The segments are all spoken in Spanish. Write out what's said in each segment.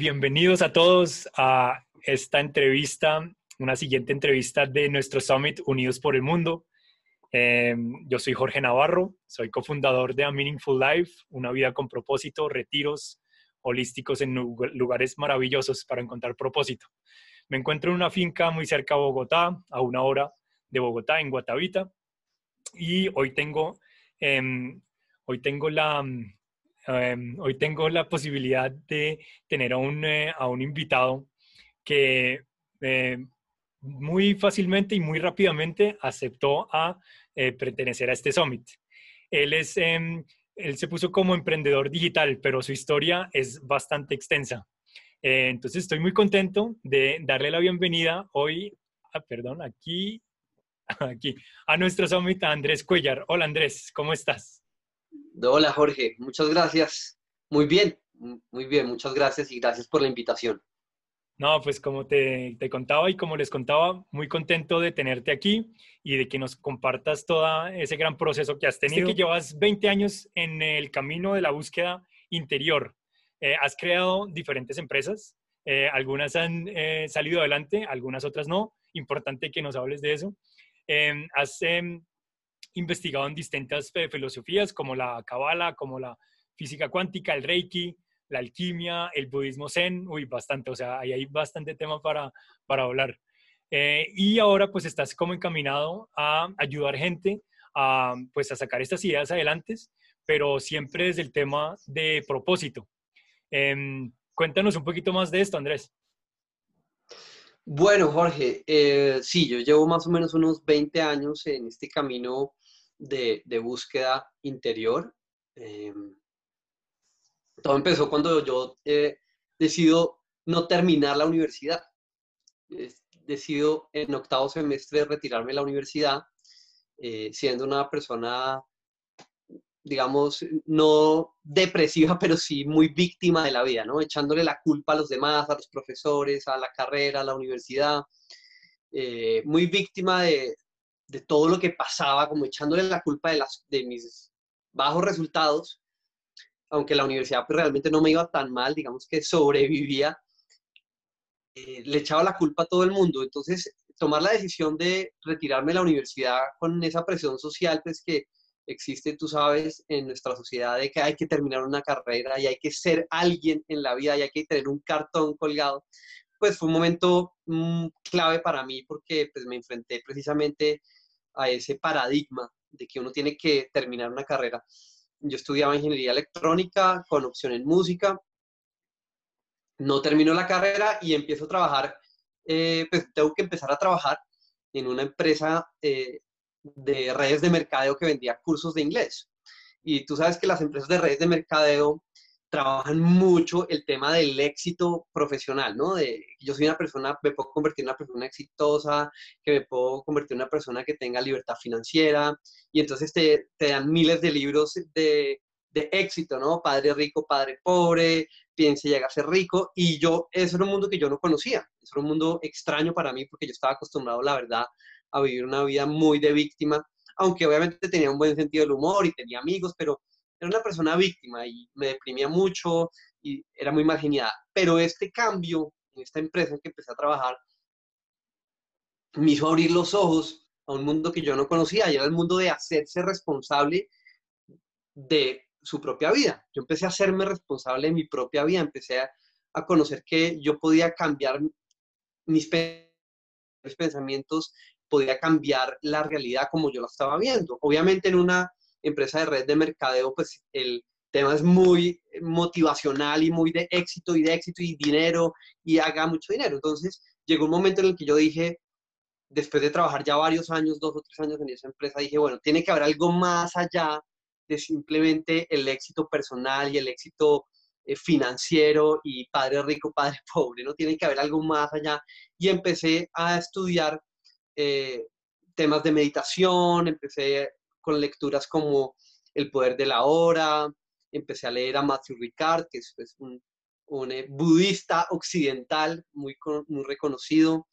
Bienvenidos a todos a esta entrevista, una siguiente entrevista de nuestro Summit Unidos por el Mundo. Eh, yo soy Jorge Navarro, soy cofundador de A Meaningful Life, una vida con propósito, retiros holísticos en lugares maravillosos para encontrar propósito. Me encuentro en una finca muy cerca de Bogotá, a una hora de Bogotá, en Guatavita, y hoy tengo, em, hoy tengo la, em, hoy tengo la posibilidad de tener a un, eh, a un invitado que eh, muy fácilmente y muy rápidamente aceptó a eh, pertenecer a este summit. Él, es, em, él se puso como emprendedor digital, pero su historia es bastante extensa. entonces estoy muy contento de darle la bienvenida hoy, ah, perdón, aquí aquí a nuestro summit, Andrés Cuellar. Hola Andrés, ¿cómo estás? Hola Jorge, muchas gracias. Muy bien, muy bien, muchas gracias y gracias por la invitación. No, pues como te, te, contaba y como les contaba, muy contento de tenerte aquí y de que nos compartas todo ese gran proceso que has tenido. que llevas 20 años en el camino de la búsqueda interior. Eh, has creado diferentes empresas, eh, algunas han eh, salido adelante, algunas otras no. Importante que nos hables de eso. Em, has em, investigado en distintas filosofías como la Kabbalah, como la física cuántica, el Reiki, la alquimia, el budismo zen, uy, bastante, o sea, ahí hay bastante tema para, para hablar. Eh, y ahora pues estás como encaminado a ayudar gente a, pues, a sacar estas ideas adelante, pero siempre desde el tema de propósito. Em, cuéntanos un poquito más de esto, Andrés. Bueno, Jorge, eh, sí, yo llevo más o menos unos 20 años en este camino de, búsqueda interior. Eh, todo empezó cuando yo eh, decido no terminar la universidad. decido en octavo semestre retirarme de la universidad, siendo una persona digamos, no depresiva, pero sí muy víctima de la vida, ¿no? Echándole la culpa a los demás, a los profesores, a la carrera, a la universidad, eh, muy víctima de, de, todo lo que pasaba, como echándole la culpa de, las, de mis bajos resultados, aunque la universidad pues, realmente no me iba tan mal, digamos que sobrevivía, eh, le echaba la culpa a todo el mundo. Entonces, tomar la decisión de retirarme de la universidad con esa presión social, pues que existe, tú sabes, en nuestra sociedad de que hay que terminar una carrera y hay que ser alguien en la vida y hay que tener un cartón colgado, pues fue un momento mm, clave para mí porque pues me enfrenté precisamente a ese paradigma de que uno tiene que terminar una carrera. Yo estudiaba ingeniería electrónica con opción en música, no termino la carrera y empiezo a trabajar, eh, pues tengo que empezar a trabajar en una empresa eh, de redes de mercadeo que vendía cursos de inglés. Y tú sabes que las empresas de redes de mercadeo trabajan mucho el tema del éxito profesional, ¿no? Yo soy una persona, me puedo convertir en una persona exitosa, que me puedo convertir en una persona que tenga libertad financiera, y entonces te, dan miles de libros de, éxito, ¿no? Padre rico, padre pobre, piense llega a ser rico, y yo, eso era un mundo que yo no conocía, eso era un mundo extraño para mí porque yo estaba acostumbrado, la verdad, a vivir una vida muy de víctima, aunque obviamente tenía un buen sentido del humor y tenía amigos, pero era una persona víctima y me deprimía mucho y era muy marginada. Pero este cambio en esta empresa en que empecé a trabajar me hizo abrir los ojos a un mundo que yo no conocía y era el mundo de hacerse responsable de su propia vida. Yo empecé a hacerme responsable de mi propia vida, empecé a, a conocer que yo podía cambiar mis pensamientos podía cambiar la realidad como yo la estaba viendo. Obviamente en una empresa de red de mercadeo, pues el tema es muy motivacional y muy de éxito y de éxito y dinero y haga mucho dinero. Entonces llegó un momento en el que yo dije, después de trabajar ya varios años, dos o tres años en esa empresa, dije, bueno, tiene que haber algo más allá de simplemente el éxito personal y el éxito eh, financiero y padre rico, padre pobre, ¿no? Tiene que haber algo más allá. Y empecé a estudiar eh, temas de meditación, empecé con lecturas como El poder de la hora, empecé a leer a Matthew Ricard, que es, un, eh, budista occidental muy, muy reconocido,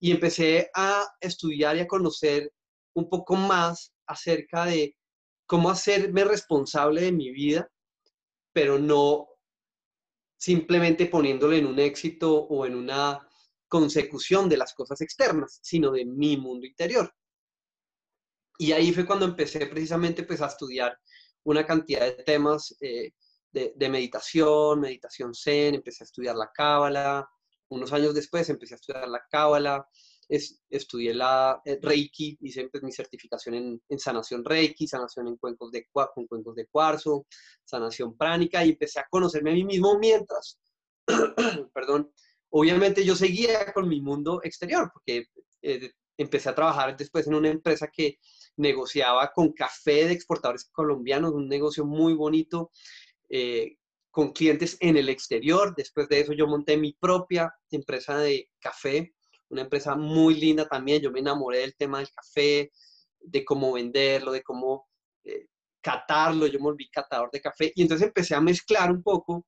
y empecé a estudiar y a conocer un poco más acerca de cómo hacerme responsable de mi vida, pero no simplemente poniéndolo en un éxito o en una consecución de las cosas externas, sino de mi mundo interior. Y ahí fue cuando empecé precisamente pues, a estudiar una cantidad de temas eh, de, meditación, meditación zen, empecé a estudiar la cábala. Unos años después empecé a estudiar la cábala, estudié la eh, Reiki, hice pues, mi certificación en, sanación Reiki, sanación en cuencos de, con cuencos de cuarzo, sanación pránica y empecé a conocerme a mí mismo mientras, perdón, obviamente yo seguía con mi mundo exterior porque eh, empecé a trabajar después en una empresa que negociaba con café de exportadores colombianos, un negocio muy bonito, eh, con clientes en el exterior. Después de eso yo monté mi propia empresa de café una empresa muy linda también. Yo me enamoré del tema del café, de cómo venderlo, de cómo eh, catarlo. Yo me volví catador de café y entonces empecé a mezclar un poco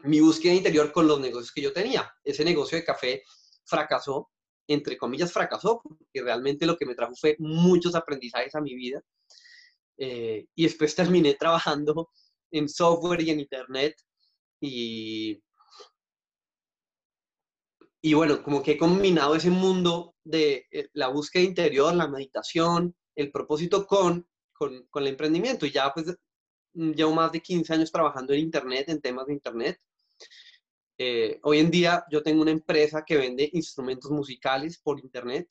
mi búsqueda interior con los negocios que yo tenía. Ese negocio de café fracasó, entre comillas fracasó, porque realmente lo que me trajo fue muchos aprendizajes a mi vida. Eh, y después terminé trabajando en software y en internet y y bueno, como que he combinado ese mundo de eh, la búsqueda interior, la meditación, el propósito con, con, con, el emprendimiento. Y ya pues llevo más de 15 años trabajando en Internet, en temas de Internet. Eh, hoy en día yo tengo una empresa que vende instrumentos musicales por Internet.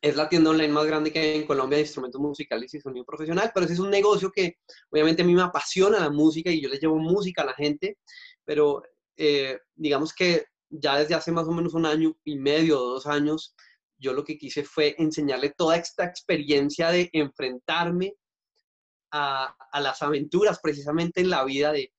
Es la tienda online más grande que hay en Colombia de instrumentos musicales y sonido profesional, pero ese es un negocio que obviamente a mí me apasiona la música y yo le llevo música a la gente, pero eh, digamos que ya desde hace más o menos un año y medio o dos años, yo lo que quise fue enseñarle toda esta experiencia de enfrentarme a, las aventuras precisamente en la vida de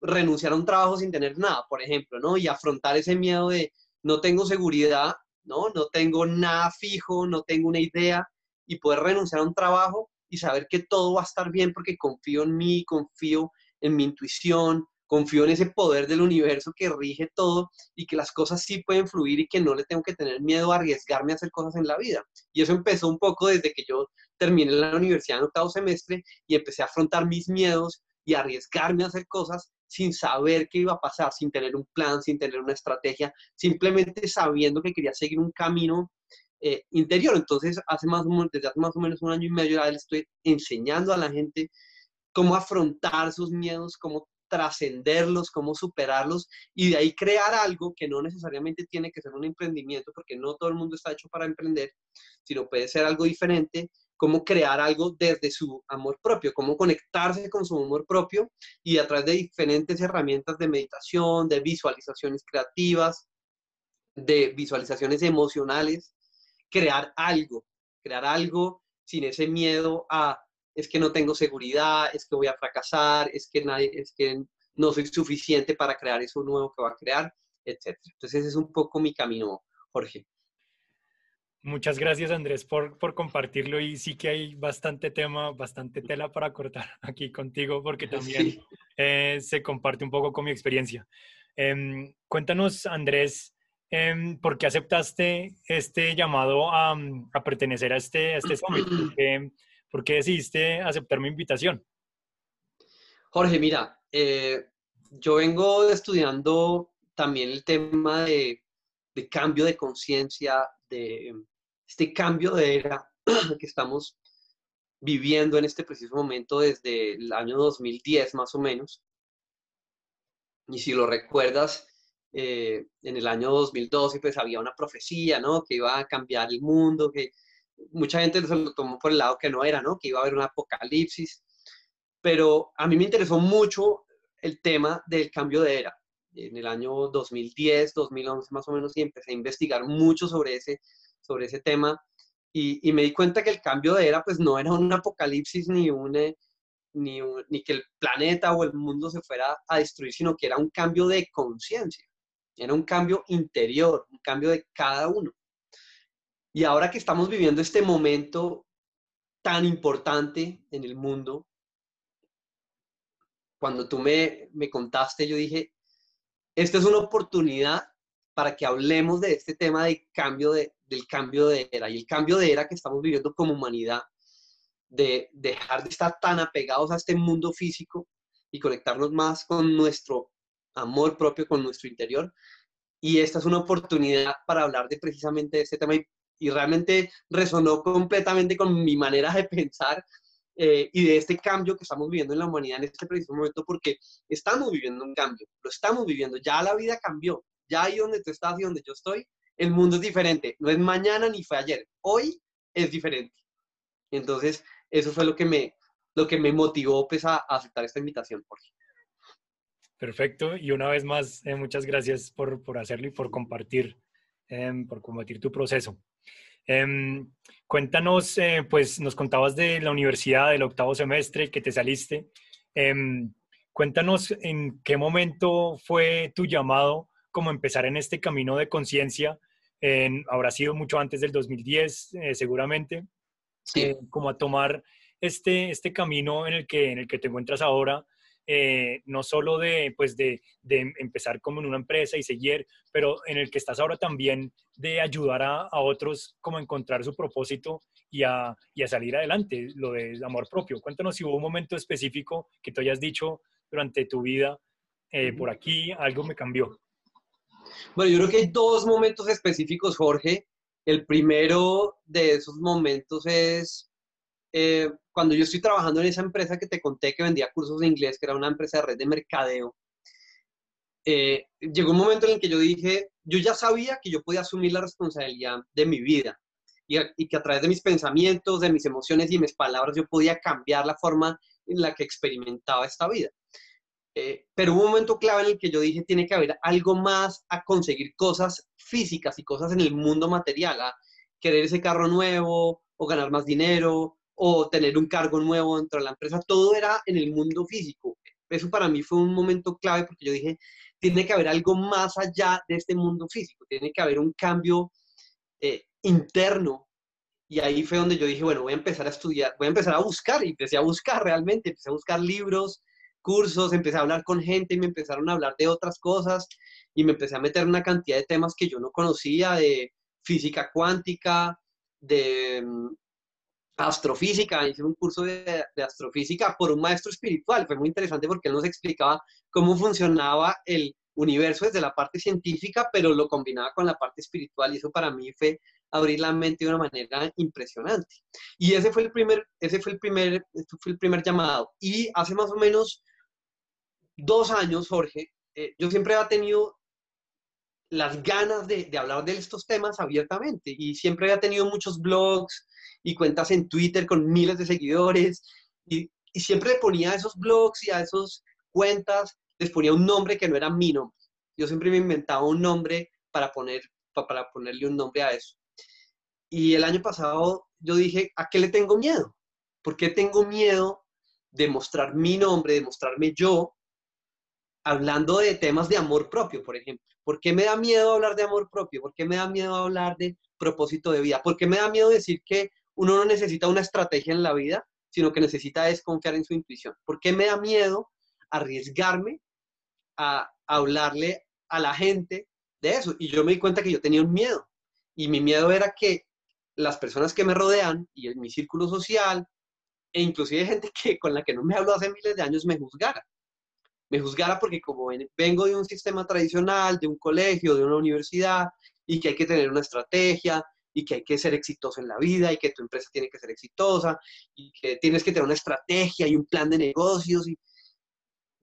renunciar a un trabajo sin tener nada, por ejemplo, ¿no? Y afrontar ese miedo de no tengo seguridad, ¿no? No tengo nada fijo, no tengo una idea y poder renunciar a un trabajo y saber que todo va a estar bien porque confío en mí, confío en mi intuición, confío en ese poder del universo que rige todo y que las cosas sí pueden fluir y que no le tengo que tener miedo a arriesgarme a hacer cosas en la vida. Y eso empezó un poco desde que yo terminé la universidad en octavo semestre y empecé a afrontar mis miedos y arriesgarme a hacer cosas sin saber qué iba a pasar, sin tener un plan, sin tener una estrategia, simplemente sabiendo que quería seguir un camino eh, interior. Entonces, hace más desde hace más o menos un año y medio ya le estoy enseñando a la gente cómo afrontar sus miedos, cómo trascenderlos, cómo superarlos y de ahí crear algo que no necesariamente tiene que ser un emprendimiento, porque no todo el mundo está hecho para emprender, sino puede ser algo diferente, cómo crear algo desde su amor propio, cómo conectarse con su amor propio y a través de diferentes herramientas de meditación, de visualizaciones creativas, de visualizaciones emocionales, crear algo, crear algo sin ese miedo a es que no tengo seguridad, es que voy a fracasar, es que, nadie, es que no soy suficiente para crear eso nuevo que va a crear, etc. Entonces ese es un poco mi camino, Jorge. Muchas gracias Andrés por, por compartirlo y sí que hay bastante tema, bastante tela para cortar aquí contigo porque también eh, se comparte un poco con mi experiencia. Em, cuéntanos Andrés, em, ¿por qué aceptaste este llamado a, a pertenecer a este, a este summit? ¿Por qué decidiste aceptar mi invitación? Jorge, mira, eh, yo vengo estudiando también el tema de, cambio de conciencia, de este cambio de era que estamos viviendo en este preciso momento desde el año 2010 más o menos. Y si lo recuerdas, eh, en el año 2012 pues había una profecía, ¿no? Que iba a cambiar el mundo, que mucha gente se lo tomó por el lado que no era, ¿no? Que iba a haber un apocalipsis. Pero a mí me interesó mucho el tema del cambio de era. En el año 2010, 2011 más o menos, y empecé a investigar mucho sobre ese, sobre ese tema. Y, y me di cuenta que el cambio de era, pues no era un apocalipsis ni, un, eh, ni, ni que el planeta o el mundo se fuera a destruir, sino que era un cambio de conciencia. Era un cambio interior, un cambio de cada uno. Y ahora que estamos viviendo este momento tan importante en el mundo, cuando tú me, me contaste, yo dije, esta es una oportunidad para que hablemos de este tema de cambio de, del cambio de era y el cambio de era que estamos viviendo como humanidad, de dejar de estar tan apegados a este mundo físico y conectarnos más con nuestro amor propio, con nuestro interior. Y esta es una oportunidad para hablar de precisamente este tema y realmente resonó completamente con mi manera de pensar eh, y de este cambio que estamos viviendo en la humanidad en este preciso momento, porque estamos viviendo un cambio, lo estamos viviendo, ya la vida cambió, ya ahí donde tú estás y donde yo estoy, el mundo es diferente, no es mañana ni fue ayer, hoy es diferente. Entonces, eso fue lo que me, lo que me motivó pues, a, aceptar esta invitación, Jorge. Perfecto, y una vez más, eh, muchas gracias por, por, hacerlo y por compartir, eh, por compartir tu proceso. Eh, cuéntanos, eh, pues nos contabas de la universidad, del octavo semestre, que te saliste. Em, cuéntanos en qué momento fue tu llamado como empezar en este camino de conciencia. habrá sido mucho antes del 2010, eh, seguramente, sí. Eh, como a tomar este, este camino en el, que, en el que te encuentras ahora, eh, no solo de, pues de, de, empezar como en una empresa y seguir, pero en el que estás ahora también de ayudar a, a otros como a encontrar su propósito y a, y a, salir adelante, lo de amor propio. Cuéntanos si hubo un momento específico que tú hayas dicho durante tu vida, eh, por aquí algo me cambió. Bueno, yo creo que hay dos momentos específicos, Jorge. El primero de esos momentos es eh, cuando yo estoy trabajando en esa empresa que te conté que vendía cursos de inglés, que era una empresa de red de mercadeo, eh, llegó un momento en el que yo dije, yo ya sabía que yo podía asumir la responsabilidad de mi vida y, y, que a través de mis pensamientos, de mis emociones y mis palabras yo podía cambiar la forma en la que experimentaba esta vida. Eh, pero hubo un momento clave en el que yo dije, tiene que haber algo más a conseguir cosas físicas y cosas en el mundo material, a querer ese carro nuevo o ganar más dinero o tener un cargo nuevo dentro de la empresa, todo era en el mundo físico. Eso para mí fue un momento clave porque yo dije, tiene que haber algo más allá de este mundo físico, tiene que haber un cambio eh, interno. Y ahí fue donde yo dije, bueno, voy a empezar a estudiar, voy a empezar a buscar, y empecé a buscar realmente, empecé a buscar libros, cursos, empecé a hablar con gente y me empezaron a hablar de otras cosas y me empecé a meter una cantidad de temas que yo no conocía, de física cuántica, de mm, astrofísica, hice un curso de, astrofísica por un maestro espiritual. Fue muy interesante porque él nos explicaba cómo funcionaba el universo desde la parte científica, pero lo combinaba con la parte espiritual y eso para mí fue abrir la mente de una manera impresionante. Y ese fue el primer, ese fue el primer, fue el primer llamado. Y hace más o menos dos años, Jorge, eh, yo siempre había tenido las ganas de, hablar de estos temas abiertamente y siempre había tenido muchos blogs, y cuentas en Twitter con miles de seguidores y, siempre ponía a esos blogs y a esas cuentas, les ponía un nombre que no era mi nombre. Yo siempre me inventaba un nombre para, poner, para ponerle un nombre a eso. Y el año pasado yo dije, ¿a qué le tengo miedo? ¿Por qué tengo miedo de mostrar mi nombre, de mostrarme yo, hablando de temas de amor propio, por ejemplo? ¿Por qué me da miedo hablar de amor propio? ¿Por qué me da miedo hablar de propósito de vida? ¿Por qué me da miedo decir que uno no necesita una estrategia en la vida, sino que necesita es confiar en su intuición. ¿Por qué me da miedo arriesgarme a, hablarle a la gente de eso? Y yo me di cuenta que yo tenía un miedo. Y mi miedo era que las personas que me rodean y en mi círculo social, e inclusive gente que, con la que no me hablo hace miles de años, me juzgara. Me juzgara porque como vengo de un sistema tradicional, de un colegio, de una universidad, y que hay que tener una estrategia, y que hay que ser exitoso en la vida y que tu empresa tiene que ser exitosa y que tienes que tener una estrategia y un plan de negocios. Y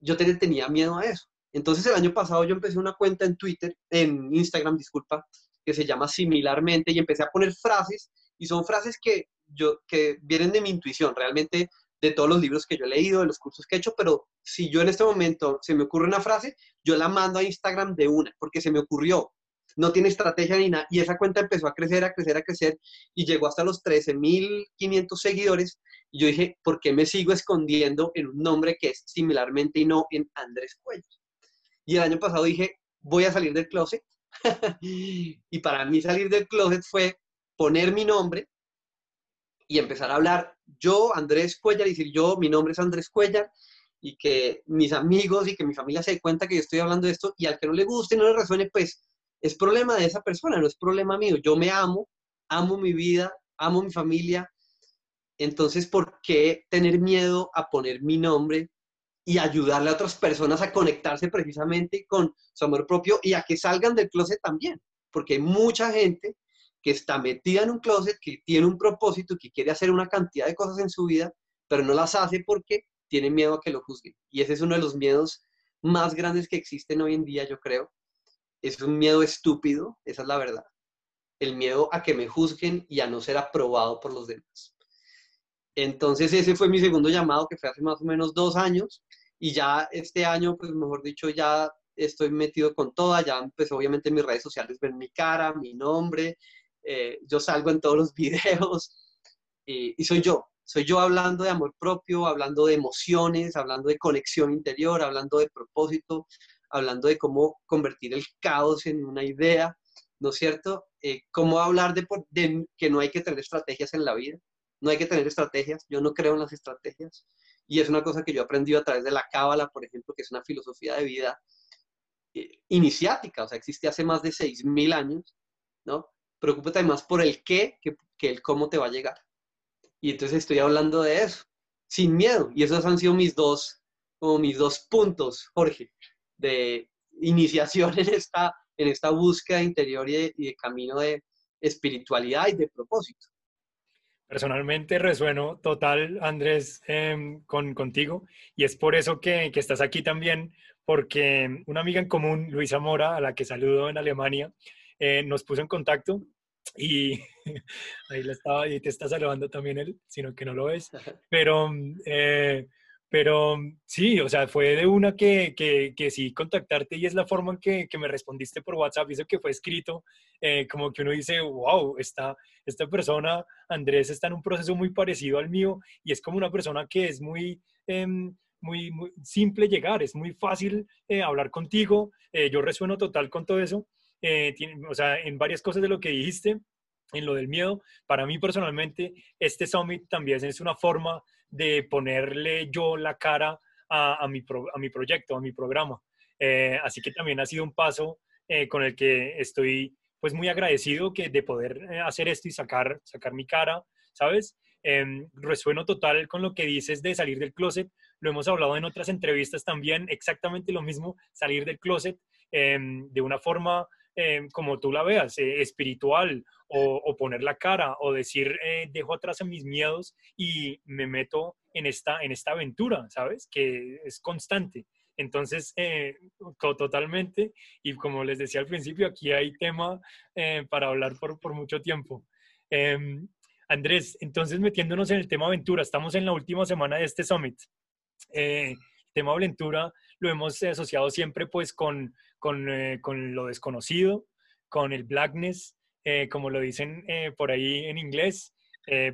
yo tenía miedo a eso. Entonces el año pasado yo empecé una cuenta en Twitter, en Instagram, disculpa, que se llama similarmente y empecé a poner frases y son frases que yo que vienen de mi intuición, realmente de todos los libros que yo he leído, de los cursos que he hecho, pero si yo en este momento se me ocurre una frase, yo la mando a Instagram de una, porque se me ocurrió, no tiene estrategia ni nada. Y esa cuenta empezó a crecer, a crecer, a crecer y llegó hasta los 13.500 seguidores. Y yo dije, ¿por qué me sigo escondiendo en un nombre que es similarmente y no en Andrés Cuellos? Y el año pasado dije, voy a salir del closet. y para mí salir del closet fue poner mi nombre y empezar a hablar yo, Andrés Cuellar, y decir yo, mi nombre es Andrés Cuellar, y que mis amigos y que mi familia se dé cuenta que yo estoy hablando de esto, y al que no le guste, no le resuene, pues es problema de esa persona, no es problema mío. Yo me amo, amo mi vida, amo mi familia. Entonces, ¿por qué tener miedo a poner mi nombre y ayudarle a otras personas a conectarse precisamente con su amor propio y a que salgan del closet también, porque mucha gente que está metida en un closet, que tiene un propósito, que quiere hacer una cantidad de cosas en su vida, pero no las hace porque tiene miedo a que lo juzguen. Y ese es uno de los miedos más grandes que existen hoy en día, yo creo. Es un miedo estúpido, esa es la verdad. El miedo a que me juzguen y a no ser aprobado por los demás. Entonces ese fue mi segundo llamado, que fue hace más o menos dos años. Y ya este año, pues mejor dicho, ya estoy metido con toda, ya empezó obviamente mis redes sociales, ven mi cara, mi nombre, eh, yo salgo en todos los videos y soy yo, soy yo hablando de amor propio, hablando de emociones, hablando de conexión interior, hablando de propósito, hablando de cómo convertir el caos en una idea, ¿no es cierto? Eh, cómo hablar de, de, que no hay que tener estrategias en la vida, no hay que tener estrategias, yo no creo en las estrategias, y es una cosa que yo he aprendido a través de la Cábala, por ejemplo, que es una filosofía de vida eh, iniciática, o sea, existe hace más de 6.000 años, ¿no? Preocúpate más por el qué que, el cómo te va a llegar. Y entonces estoy hablando de eso, sin miedo. Y esos han sido mis dos, como mis dos puntos, Jorge, de iniciación en esta, en esta búsqueda interior y de, camino de espiritualidad y de propósito. Personalmente resueno total, Andrés, em, con, contigo y es por eso que, que, estás aquí también, porque una amiga en común, Luisa Mora, a la que saludo en Alemania, eh, nos puso en contacto y ahí la estaba y te está saludando también él, sino que no lo ves. Pero, eh, pero sí, o sea, fue de una que, que, que, sí contactarte y es la forma en que, que me respondiste por WhatsApp, eso que fue escrito, eh, como que uno dice, wow, esta, esta persona, Andrés, está en un proceso muy parecido al mío y es como una persona que es muy... Em, muy, muy simple llegar, es muy fácil eh, hablar contigo, yo resueno total con todo eso eh, o sea, en varias cosas de lo que dijiste, en lo del miedo, para mí personalmente, este summit también es una forma de ponerle yo la cara a, a, mi, a mi proyecto, a mi programa. Eh, así que también ha sido un paso eh, con el que estoy pues muy agradecido que de poder hacer esto y sacar, sacar mi cara, ¿sabes? Em, resueno total con lo que dices de salir del closet. Lo hemos hablado en otras entrevistas también, exactamente lo mismo, salir del closet em, de una forma Em, como tú la veas, eh, espiritual, o, poner la cara, o decir, eh, dejo atrás mis miedos y me meto en esta, en esta aventura, ¿sabes? Que es constante. Entonces, eh, totalmente, y como les decía al principio, aquí hay tema para hablar por, por mucho tiempo. Em, Andrés, entonces metiéndonos en el tema aventura, estamos en la última semana de este summit. el tema aventura lo hemos asociado siempre pues con eh, con, lo desconocido, con el blackness, eh, como lo dicen eh, por ahí en inglés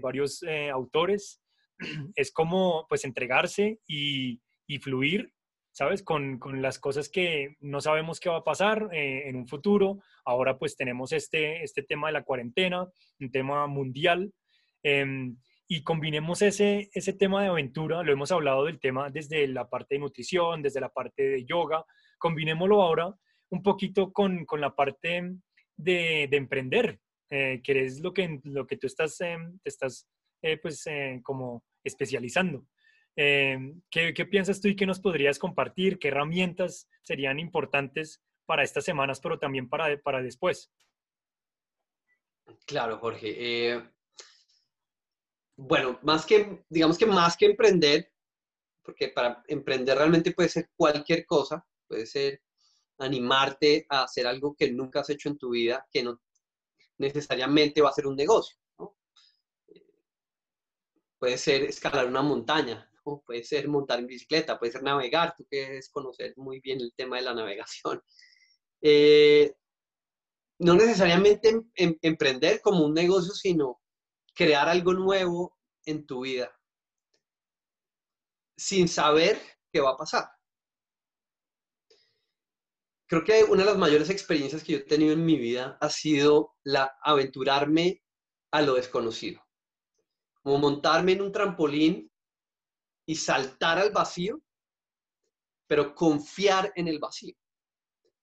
varios autores. Es como pues entregarse y, fluir, ¿sabes? Con, las cosas que no sabemos qué va a pasar en un futuro. Ahora pues tenemos este, este tema de la cuarentena, un tema mundial. Em, y combinemos ese, ese tema de aventura, lo hemos hablado del tema desde la parte de nutrición, desde la parte de yoga, combinémoslo ahora un poquito con, con la parte de, de emprender, eh, que es lo que, lo que tú estás, eh, te estás eh, pues como especializando. ¿qué, ¿qué, piensas tú y qué nos podrías compartir? ¿Qué herramientas serían importantes para estas semanas, pero también para, para después? Claro, Jorge. bueno, más que, digamos que más que emprender, porque para emprender realmente puede ser cualquier cosa, puede ser animarte a hacer algo que nunca has hecho en tu vida, que no necesariamente va a ser un negocio. Puede ser escalar una montaña, puede ser montar en bicicleta, puede ser navegar, tú que es conocer muy bien el tema de la navegación. Eh, no necesariamente em, em, emprender como un negocio, sino crear algo nuevo en tu vida sin saber qué va a pasar creo que una de las mayores experiencias que yo he tenido en mi vida ha sido la aventurarme a lo desconocido. Como montarme en un trampolín y saltar al vacío, pero confiar en el vacío.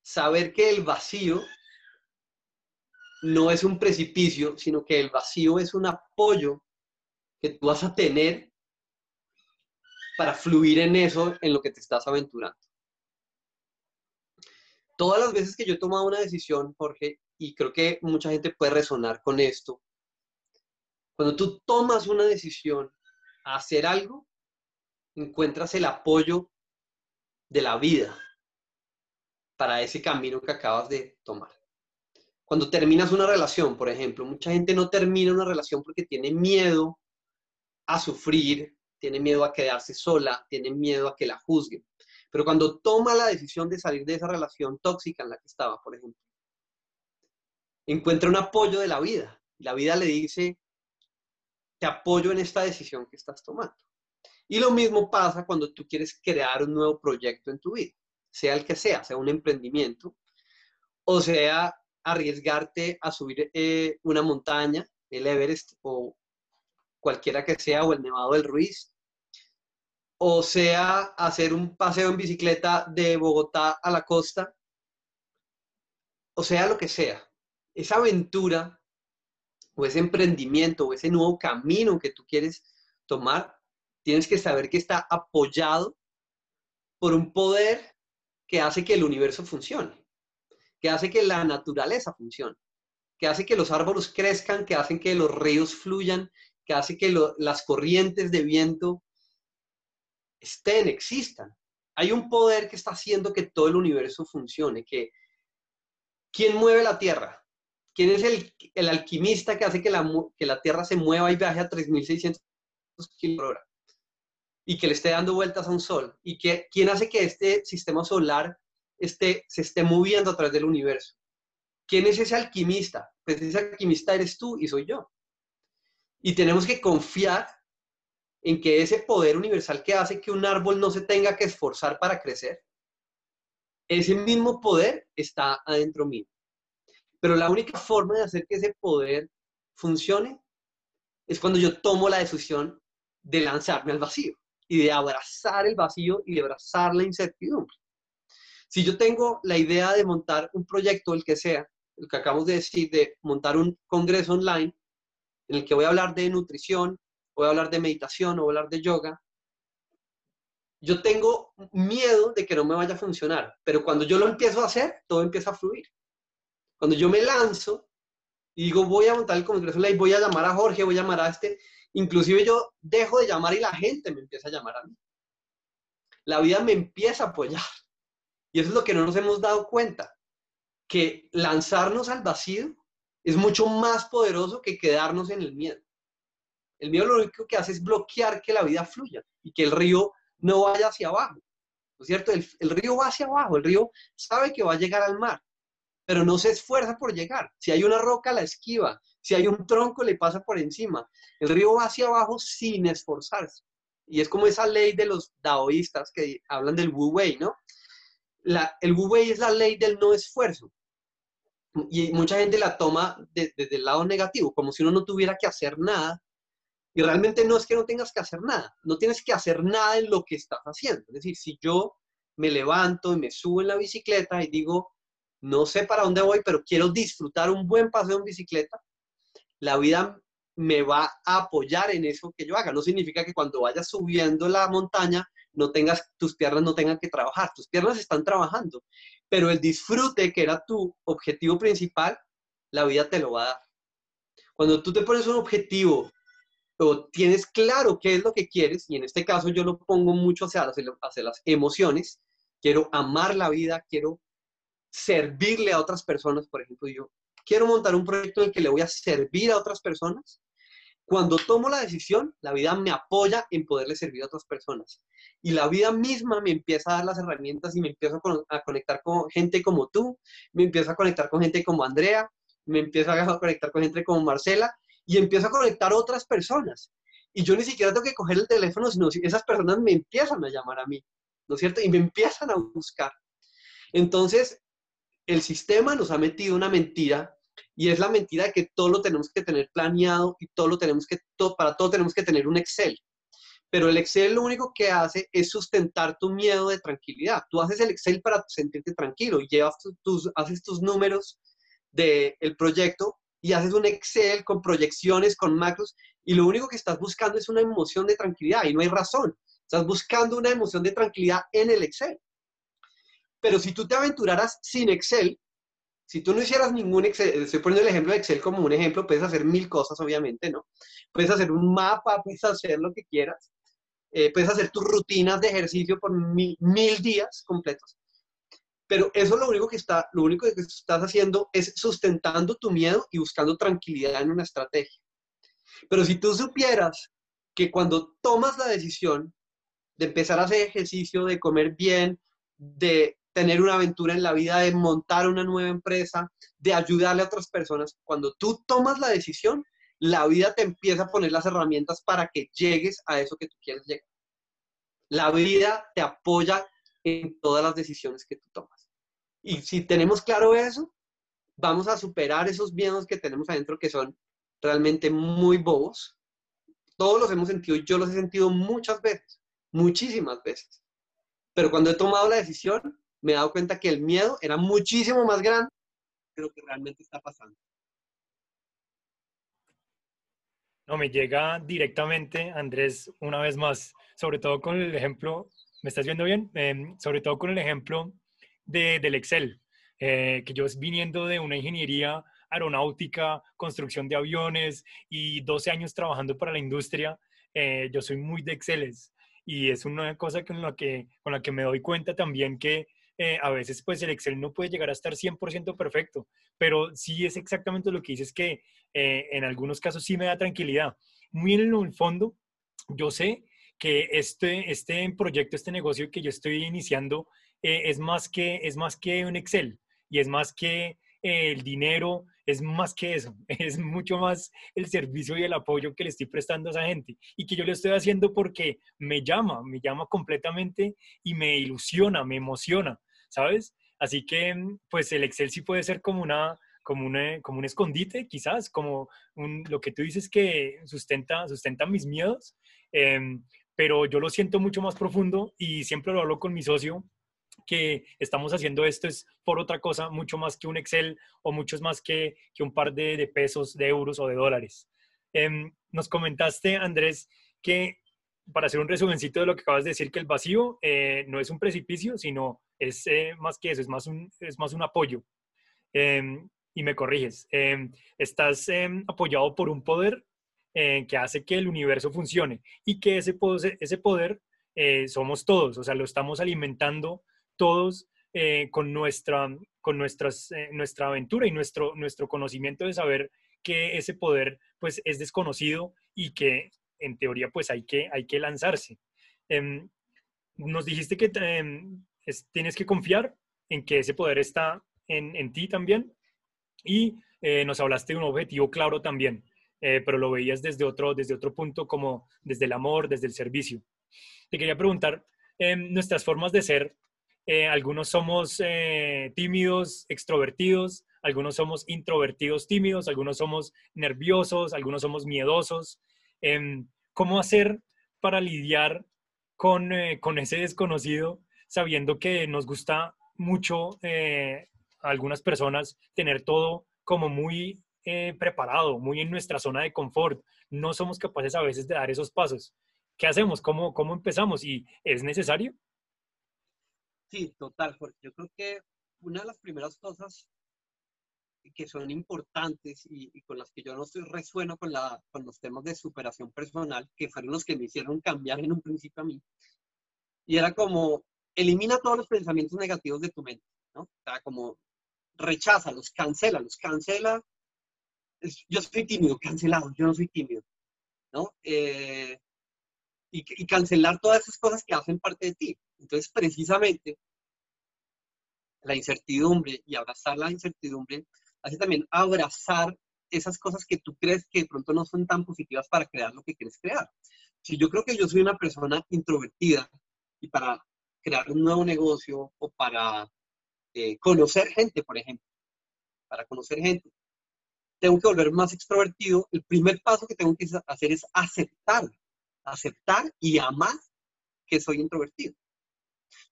Saber que el vacío no es un precipicio, sino que el vacío es un apoyo que tú vas a tener para fluir en eso, en lo que te estás aventurando. Todas las veces que yo he tomado una decisión, Jorge, y creo que mucha gente puede resonar con esto, cuando tú tomas una decisión a hacer algo, encuentras el apoyo de la vida para ese camino que acabas de tomar. Cuando terminas una relación, por ejemplo, mucha gente no termina una relación porque tiene miedo a sufrir, tiene miedo a quedarse sola, tiene miedo a que la juzguen. Pero cuando toma la decisión de salir de esa relación tóxica en la que estaba, por ejemplo, encuentra un apoyo de la vida. La vida le dice, te apoyo en esta decisión que estás tomando. Y lo mismo pasa cuando tú quieres crear un nuevo proyecto en tu vida, sea el que sea, sea un emprendimiento, o sea arriesgarte a subir eh, una montaña, el Everest o cualquiera que sea, o el Nevado del Ruiz, o sea hacer un paseo en bicicleta de Bogotá a la costa, o sea lo que sea. Esa aventura o ese emprendimiento o ese nuevo camino que tú quieres tomar, tienes que saber que está apoyado por un poder que hace que el universo funcione que hace que la naturaleza funcione, que hace que los árboles crezcan, que hacen que los ríos fluyan, que hace que las corrientes de viento estén, existan. Hay un poder que está haciendo que todo el universo funcione, que ¿quién mueve la Tierra? ¿Quién es el, alquimista que hace que la, que la Tierra se mueva y viaje a 3.600 kilómetros por hora? Y que le esté dando vueltas a un sol. ¿Y que, quién hace que este sistema solar se esté moviendo a través del universo. ¿Quién es ese alquimista? Pues ese alquimista eres tú y soy yo. Y tenemos que confiar en que ese poder universal que hace que un árbol no se tenga que esforzar para crecer, ese mismo poder está adentro mío. Pero la única forma de hacer que ese poder funcione es cuando yo tomo la decisión de lanzarme al vacío y de abrazar el vacío y de abrazar la incertidumbre. Si yo tengo la idea de montar un proyecto, el que sea, el que acabamos de decir, de montar un congreso online, en el que voy a hablar de nutrición, voy a hablar de meditación o voy a hablar de yoga, yo tengo miedo de que no me vaya a funcionar, pero cuando yo lo empiezo a hacer, todo empieza a fluir. Cuando yo me lanzo y digo, voy a montar el Congreso Online, voy a llamar a Jorge, voy a llamar a este, inclusive yo dejo de llamar y la gente me empieza a llamar a mí. La vida me empieza a apoyar. Y eso es lo que no nos hemos dado cuenta, que lanzarnos al vacío es mucho más poderoso que quedarnos en el miedo. El miedo lo único que hace es bloquear que la vida fluya y que el río no vaya hacia abajo. ¿No es cierto? El, río va hacia abajo, el río sabe que va a llegar al mar, pero no se esfuerza por llegar. Si hay una roca, la esquiva. Si hay un tronco, le pasa por encima. El río va hacia abajo sin esforzarse. Y es como esa ley de los daoístas que hablan del Wu Wei, ¿no? el Wu Wei es la ley del no esfuerzo. Y mucha gente la toma desde el lado negativo, como si uno no tuviera que hacer nada. Y realmente no es que no tengas que hacer nada, no tienes que hacer nada en lo que estás haciendo. Es decir, si yo me levanto y me subo en la bicicleta y digo, no sé para dónde voy, pero quiero disfrutar un buen paseo en bicicleta, la vida me va a apoyar en eso que yo haga. No significa que cuando vayas subiendo la montaña no tengas, tus piernas no tengan que trabajar, tus piernas están trabajando, pero el disfrute que era tu objetivo principal, la vida te lo va a dar. Cuando tú te pones un objetivo o tienes claro qué es lo que quieres, y en este caso yo lo pongo mucho hacia las, hacia las emociones, quiero amar la vida, quiero servirle a otras personas, por ejemplo, yo quiero montar un proyecto en el que le voy a servir a otras personas, cuando tomo la decisión, la vida me apoya en poderle servir a otras personas. Y la vida misma me empieza a dar las herramientas y me empieza a conectar con gente como tú, me empieza a conectar con gente como Andrea, me empieza a conectar con gente como Marcela y empiezo a conectar a otras personas. Y yo ni siquiera tengo que coger el teléfono, sino esas personas me empiezan a llamar a mí, ¿no es cierto? Y me empiezan a buscar. Entonces, el sistema nos ha metido una mentira y es la mentira de que todo lo tenemos que tener planeado y todo lo tenemos que, para todo tenemos que tener un Excel. Pero el Excel lo único que hace es sustentar tu miedo de tranquilidad. Tú haces el Excel para sentirte tranquilo llevas tus, haces tus números del proyecto y haces un Excel con proyecciones, con macros, y lo único que estás buscando es una emoción de tranquilidad y no hay razón. Estás buscando una emoción de tranquilidad en el Excel. Pero si tú te aventuraras sin Excel, si tú no hicieras ningún Excel, estoy poniendo el ejemplo de Excel como un ejemplo, puedes hacer mil cosas, obviamente, ¿no? Puedes hacer un mapa, puedes hacer lo que quieras, eh, puedes hacer tus rutinas de ejercicio por mil, días completos. Pero eso lo único que lo único que estás haciendo es sustentando tu miedo y buscando tranquilidad en una estrategia. Pero si tú supieras que cuando tomas la decisión de empezar a hacer ejercicio, de comer bien, de tener una aventura en la vida, de montar una nueva empresa, de ayudarle a otras personas. Cuando tú tomas la decisión, la vida te empieza a poner las herramientas para que llegues a eso que tú quieres llegar. La vida te apoya en todas las decisiones que tú tomas. Y si tenemos claro eso, vamos a superar esos miedos que tenemos adentro que son realmente muy bobos. Todos los hemos sentido, yo los he sentido muchas veces, muchísimas veces. Pero cuando he tomado la decisión, me he dado cuenta que el miedo era muchísimo más grande de lo que realmente está pasando. No, me llega directamente, Andrés, una vez más, sobre todo con el ejemplo, ¿me estás viendo bien? Em, sobre todo con el ejemplo de, del Excel, eh, que yo viniendo de una ingeniería aeronáutica, construcción de aviones y 12 años trabajando para la industria, eh, yo soy muy de Excel y es una cosa con la que, con la que me doy cuenta también que eh, a veces pues el Excel no puede llegar a estar 100% perfecto, pero sí es exactamente lo que dices que en algunos casos sí me da tranquilidad. Muy en el fondo, yo sé que este, este proyecto, este negocio que yo estoy iniciando eh, es, más que, es más que un Excel y es más que el dinero, es más que eso, es mucho más el servicio y el apoyo que le estoy prestando a esa gente y que yo le estoy haciendo porque me llama, me llama completamente y me ilusiona, me emociona, ¿sabes? Así que pues el Excel sí puede ser como una como, como un escondite, quizás, como lo que tú dices que sustenta, sustenta mis miedos, em, pero yo lo siento mucho más profundo y siempre lo hablo con mi socio que estamos haciendo esto es por otra cosa, mucho más que un Excel o muchos más que, que un par de, pesos, de euros o de dólares. Em, nos comentaste, Andrés, que para hacer un resumencito de lo que acabas de decir, que el vacío eh, no es un precipicio, sino es eh, más que eso, es más un, es más un apoyo. Em, y me corriges, em, estás apoyado por un poder eh, que hace que el universo funcione y que ese ese poder somos todos, o sea, lo estamos alimentando todos eh, con, nuestra, con nuestras, eh, nuestra aventura y nuestro, nuestro conocimiento de saber que ese poder pues es desconocido y que en teoría pues hay que, hay que lanzarse. Em, nos dijiste que em, tienes que confiar en que ese poder está en, en ti también y eh, nos hablaste de un objetivo claro también, pero lo veías desde otro, desde otro punto como desde el amor, desde el servicio. Te quería preguntar, em, nuestras formas de ser eh, algunos somos eh, tímidos, extrovertidos, algunos somos introvertidos, tímidos, algunos somos nerviosos, algunos somos miedosos. Em, ¿Cómo hacer para lidiar con, eh, con, ese desconocido sabiendo que nos gusta mucho a algunas personas tener todo como muy preparado, muy en nuestra zona de confort? No somos capaces a veces de dar esos pasos. ¿Qué hacemos? ¿Cómo, cómo empezamos? ¿Y es necesario? Sí, total, Jorge. Yo creo que una de las primeras cosas que son importantes y, con las que yo no estoy resueno con, la, con los temas de superación personal, que fueron los que me hicieron cambiar en un principio a mí, y era como, elimina todos los pensamientos negativos de tu mente, ¿no? O sea, como, recházalos, cancélalos, cancela. Yo soy tímido, cancelado, yo no soy tímido, ¿no? Eh, y, cancelar todas esas cosas que hacen parte de ti. Entonces, precisamente, la incertidumbre y abrazar la incertidumbre hace también abrazar esas cosas que tú crees que de pronto no son tan positivas para crear lo que quieres crear. Si yo creo que yo soy una persona introvertida y para crear un nuevo negocio o para eh, conocer gente, por ejemplo, para conocer gente, tengo que volver más extrovertido, el primer paso que tengo que hacer es aceptar, aceptar y amar que soy introvertido.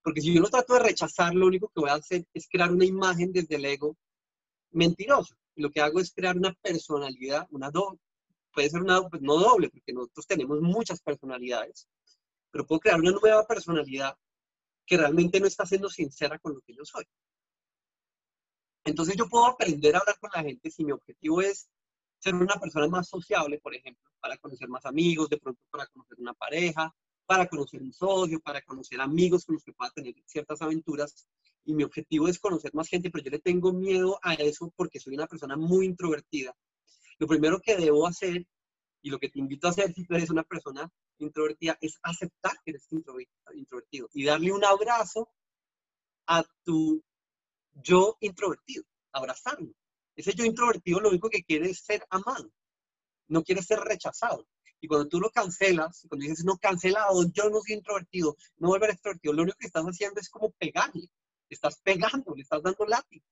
Porque si yo no trato de rechazar, lo único que voy a hacer es crear una imagen desde el ego mentirosa. Lo que hago es crear una personalidad, una doble. Puede ser una, pues no doble, porque nosotros tenemos muchas personalidades. pero puedo crear una nueva personalidad que realmente no está siendo sincera con lo que yo soy. Entonces yo puedo aprender a hablar con la gente si mi objetivo es ser una persona más sociable, por ejemplo, para conocer más amigos, de pronto para conocer una pareja, para conocer un socio, para conocer amigos con los que pueda tener ciertas aventuras. Y mi objetivo es conocer más gente, pero yo le tengo miedo a eso porque soy una persona muy introvertida. Lo primero que debo hacer y lo que te invito a hacer si eres una persona introvertida es aceptar que eres introvertido y darle un abrazo a tu yo introvertido, abrazarlo. Ese yo introvertido lo único que quiere es ser amado, no quiere ser rechazado. Y cuando tú lo cancelas, cuando dices, no, cancelado, yo no soy introvertido, no volver extrovertido, lo único que estás haciendo es como pegarle, estás pegando, le estás dando látigo.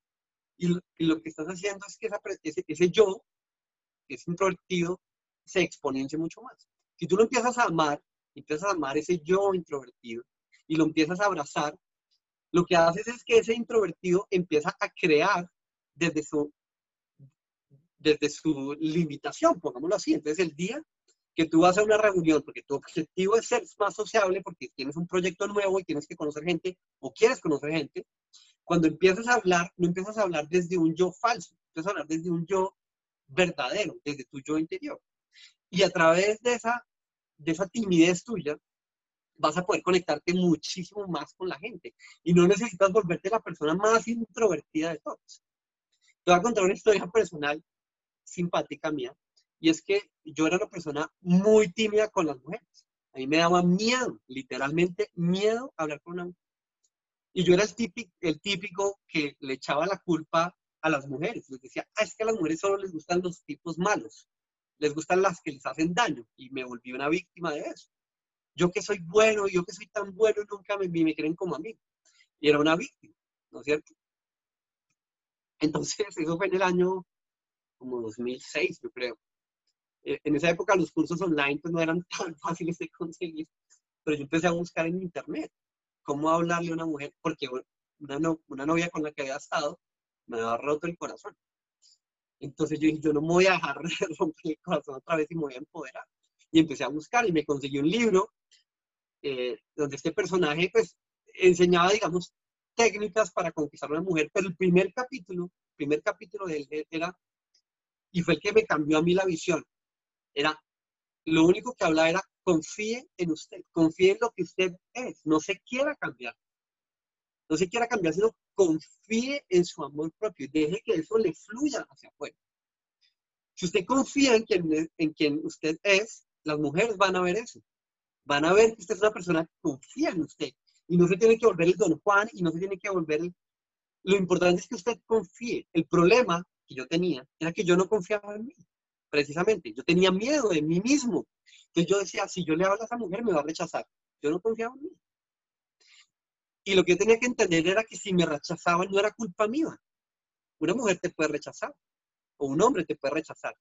Y lo, que estás haciendo es que ese, ese yo, que es introvertido, se exponencia mucho más. Si tú lo empiezas a amar, empiezas a amar ese yo introvertido y lo empiezas a abrazar, lo que haces es que ese introvertido empieza a crear desde su, desde su limitación, pongámoslo así. Entonces, el día que tú vas a una reunión, porque tu objetivo es ser más sociable, porque tienes un proyecto nuevo y tienes que conocer gente o quieres conocer gente, cuando empiezas a hablar, no empiezas a hablar desde un yo falso, empiezas a hablar desde un yo verdadero, desde tu yo interior. Y a través de esa, de esa timidez tuya, vas a poder conectarte muchísimo más con la gente. Y no necesitas volverte la persona más introvertida de todos. Te voy a contar una historia personal simpática mía. Y es que yo era una persona muy tímida con las mujeres. A mí me daba miedo, literalmente miedo hablar con una mujer. Y yo era el típico, el típico que le echaba la culpa a las mujeres. Les decía, ah, es que a las mujeres solo les gustan los tipos malos les gustan las que les hacen daño y me volví una víctima de eso. Yo que soy bueno, yo que soy tan bueno, nunca me, me creen como a mí. Y era una víctima, ¿no es cierto? Entonces, eso fue en el año como 2006, yo creo. Eh, en esa época los cursos online pues no eran tan fáciles de conseguir, pero yo empecé a buscar en internet cómo hablarle a una mujer, porque una, una novia con la que había estado me había roto el corazón. Entonces yo dije, yo no me voy a dejar romper el corazón otra vez y me voy a empoderar. Y empecé a buscar y me conseguí un libro eh, donde este personaje pues enseñaba, digamos, técnicas para conquistar a una mujer, pero el primer capítulo, primer capítulo de él era, y fue el que me cambió a mí la visión, era, lo único que hablaba era, confíe en usted, confíe en lo que usted es, no se quiera cambiar, no se quiera cambiar, sino confíe en su amor propio y deje que eso le fluya hacia afuera. Si usted confía en quien, en quien usted es, las mujeres van a ver eso. Van a ver que usted es una persona que confía en usted y no se tiene que volver el don Juan y no se tiene que volver Lo importante es que usted confíe. El problema que yo tenía era que yo no confiaba en mí, precisamente. Yo tenía miedo de mí mismo. Entonces yo decía, si yo le hablo a esa mujer, me va a rechazar. Yo no confiaba en mí. Y lo que yo tenía que entender era que si me rechazaban no era culpa mía. Una mujer te puede rechazar o un hombre te puede rechazar,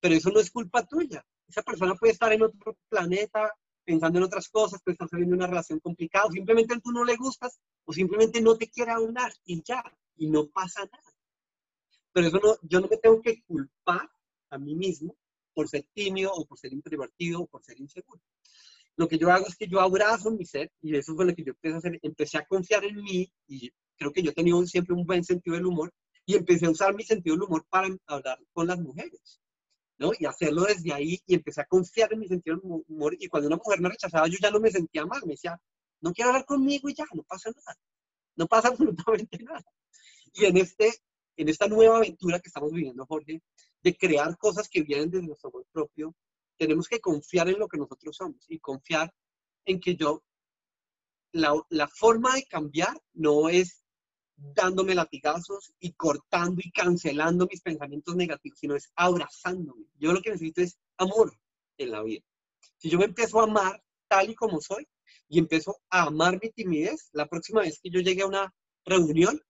pero eso no es culpa tuya. Esa persona puede estar en otro planeta pensando en otras cosas, puede estar saliendo una relación complicada, o simplemente tú no le gustas o simplemente no te quiere hablar y ya, y no pasa nada. Pero eso no, yo no me tengo que culpar a mí mismo por ser tímido o por ser introvertido o por ser inseguro lo que yo hago es que yo abrazo mi ser y eso fue lo que yo empecé a hacer. Empecé a confiar en mí y creo que yo he tenido siempre un buen sentido del humor y empecé a usar mi sentido del humor para hablar con las mujeres, ¿no? Y hacerlo desde ahí y empecé a confiar en mi sentido del humor y cuando una mujer me rechazaba yo ya no me sentía mal, me decía, no quiero hablar conmigo y ya, no pasa nada, no pasa absolutamente nada. Y en, este, en esta nueva aventura que estamos viviendo, Jorge, de crear cosas que vienen desde nuestro amor propio, tenemos que confiar en lo que nosotros somos y confiar en que yo, la, forma de cambiar no es dándome latigazos y cortando y cancelando mis pensamientos negativos, sino es abrazándome. Yo lo que necesito es amor en la vida. Si yo me empiezo a amar tal y como soy y empiezo a amar mi timidez, la próxima vez que yo llegue a una reunión,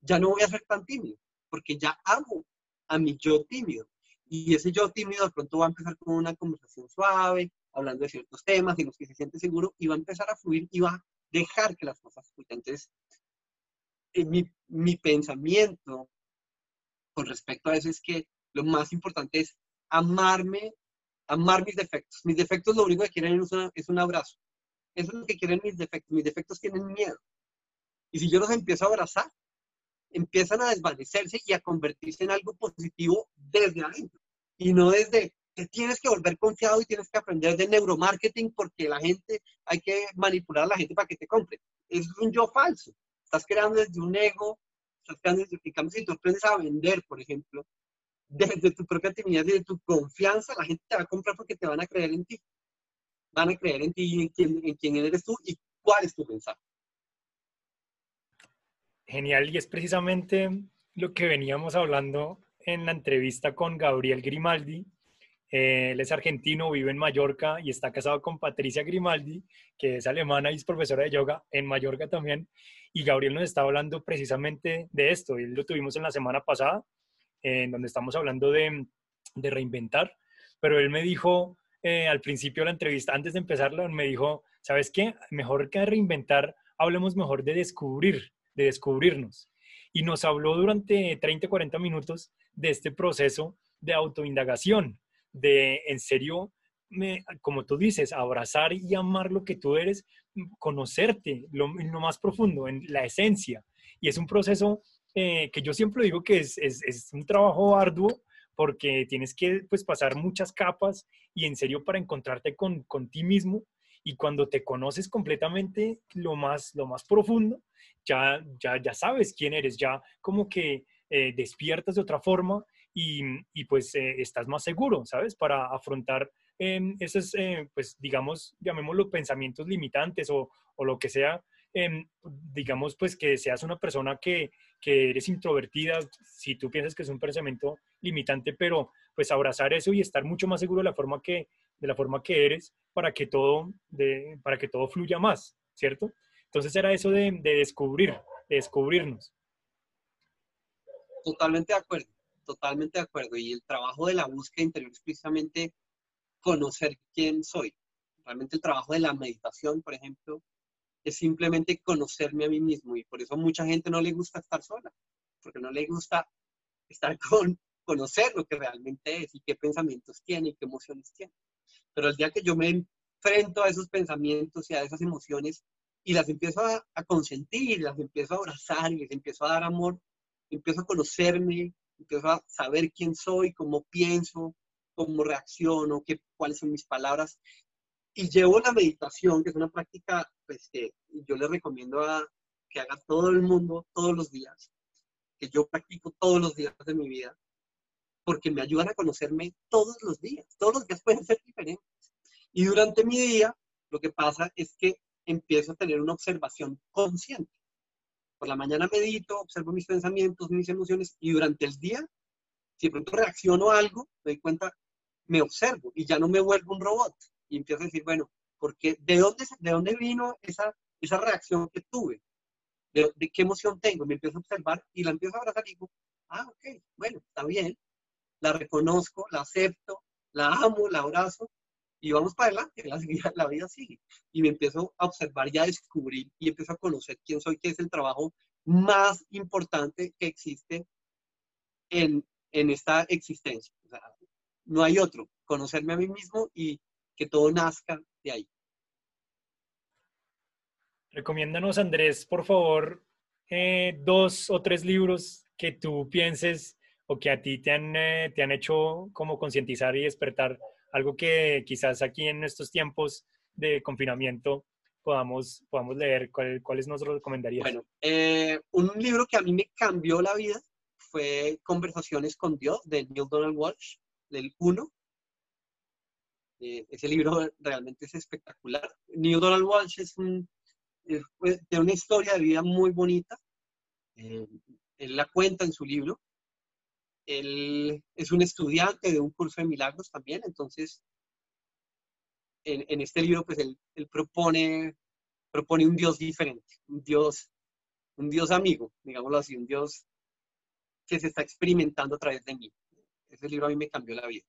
ya no voy a ser tan tímido, porque ya amo a mi yo tímido. Y ese yo tímido de pronto va a empezar con una conversación suave, hablando de ciertos temas en los que se siente seguro y va a empezar a fluir y va a dejar que las cosas fluyan. Entonces, eh, mi, mi pensamiento con respecto a eso es que lo más importante es amarme, amar mis defectos. Mis defectos lo único que quieren es, es un abrazo. Eso es lo que quieren mis defectos. Mis defectos tienen miedo. Y si yo los empiezo a abrazar, empiezan a desvanecerse y a convertirse en algo positivo desde adentro. Y no desde que tienes que volver confiado y tienes que aprender de neuromarketing porque la gente, hay que manipular a la gente para que te compre. Es un yo falso. Estás creando desde un ego, estás creando desde, en si tú aprendes a vender, por ejemplo, desde tu propia timidez, desde tu confianza, la gente te va a comprar porque te van a creer en ti. Van a creer en ti, en quién, en quién eres tú y cuál es tu mensaje. Genial, y es precisamente lo que veníamos hablando en la entrevista con Gabriel Grimaldi. Eh, él es argentino, vive en Mallorca y está casado con Patricia Grimaldi, que es alemana y es profesora de yoga en Mallorca también. Y Gabriel nos está hablando precisamente de esto. Y lo tuvimos en la semana pasada, en donde estamos hablando de, de reinventar. Pero él me dijo eh, al principio de la entrevista, antes de empezarla, me dijo, ¿sabes qué? Mejor que reinventar, hablemos mejor de descubrir de descubrirnos. Y nos habló durante 30, 40 minutos de este proceso de autoindagación, de en serio, como tú dices, abrazar y amar lo que tú eres, conocerte lo, más profundo, en la esencia. Y es un proceso eh, que yo siempre digo que es, es, es, un trabajo arduo porque tienes que pues, pasar muchas capas y en serio para encontrarte con, con ti mismo y cuando te conoces completamente lo más, lo más profundo, ya, ya, ya sabes quién eres, ya como que eh, despiertas de otra forma y, y pues eh, estás más seguro, ¿sabes? Para afrontar eh, esos, pues digamos, llamémoslo pensamientos limitantes o, o lo que sea, em, digamos, pues que seas una persona que, que eres introvertida, si tú piensas que es un pensamiento limitante, pero pues abrazar eso y estar mucho más seguro de la forma que, de la forma que eres para que todo, para que todo fluya más, ¿cierto? Entonces era eso de, de descubrir, de descubrirnos. Totalmente de acuerdo, totalmente de acuerdo. Y el trabajo de la búsqueda interior es precisamente conocer quién soy. Realmente el trabajo de la meditación, por ejemplo, es simplemente conocerme a mí mismo. Y por eso a mucha gente no le gusta estar sola, porque no le gusta estar con, conocer lo que realmente es y qué pensamientos tiene y qué emociones tiene. Pero el día que yo me enfrento a esos pensamientos y a esas emociones y las empiezo a, a, consentir, las empiezo a abrazar y les empiezo a dar amor, empiezo a conocerme, empiezo a saber quién soy, cómo pienso, cómo reacciono, qué, cuáles son mis palabras. Y llevo la meditación, que es una práctica pues, que yo le recomiendo a, que haga todo el mundo todos los días, que yo practico todos los días de mi vida, porque me ayudan a conocerme todos los días. Todos los días pueden ser diferentes. Y durante mi día, lo que pasa es que empiezo a tener una observación consciente. Por la mañana medito, observo mis pensamientos, mis emociones y durante el día, si de pronto reacciono a algo, me doy cuenta, me observo y ya no me vuelvo un robot. Y empiezo a decir, bueno, porque ¿de dónde, de dónde vino esa, esa reacción que tuve? ¿De, ¿De, qué emoción tengo? Me empiezo a observar y la empiezo a abrazar y digo, ah, ok, bueno, está bien. La reconozco, la acepto, la amo, la abrazo y vamos para adelante, la vida, sigue. Y me empiezo a observar y a descubrir y empiezo a conocer quién soy, que es el trabajo más importante que existe en, en esta existencia. No hay otro, conocerme a mí mismo y que todo nazca de ahí. Recomiéndanos, Andrés, por favor, eh, dos o tres libros que tú pienses o que a ti te han, eh, te han hecho como concientizar y despertar algo que quizás aquí en estos tiempos de confinamiento podamos, podamos leer. ¿Cuál, ¿Cuáles nos recomendarías? Bueno, eh, un libro que a mí me cambió la vida fue Conversaciones con Dios de Neil Donald Walsh, del 1. Eh, ese libro realmente es espectacular. Neil Donald Walsh es un, es, tiene una historia de vida muy bonita. Eh, él la cuenta en su libro él es un estudiante de un curso de milagros también, entonces en, este libro pues él, él, propone, propone un Dios diferente, un Dios, un Dios amigo, digámoslo así, un Dios que se está experimentando a través de mí. Ese libro a mí me cambió la vida.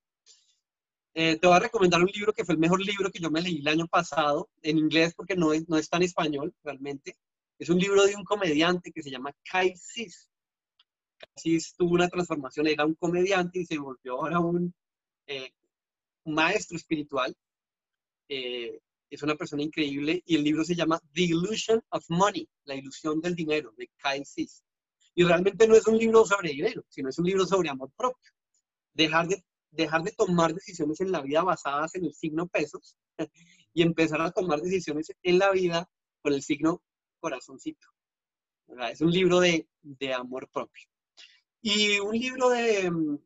Eh, te voy a recomendar un libro que fue el mejor libro que yo me leí el año pasado, en inglés porque no, es, no está en español realmente. Es un libro de un comediante que se llama Kai casi tuvo una transformación, era un comediante y se volvió ahora un, eh, un maestro espiritual. Eh, es una persona increíble y el libro se llama The Illusion of Money, la ilusión del dinero, de Kyle Sis. Y realmente no es un libro sobre dinero, sino es un libro sobre amor propio. Dejar de, dejar de tomar decisiones en la vida basadas en el signo pesos y empezar a tomar decisiones en la vida con el signo corazoncito. Es un libro de, de amor propio. Y un libro de... Mm,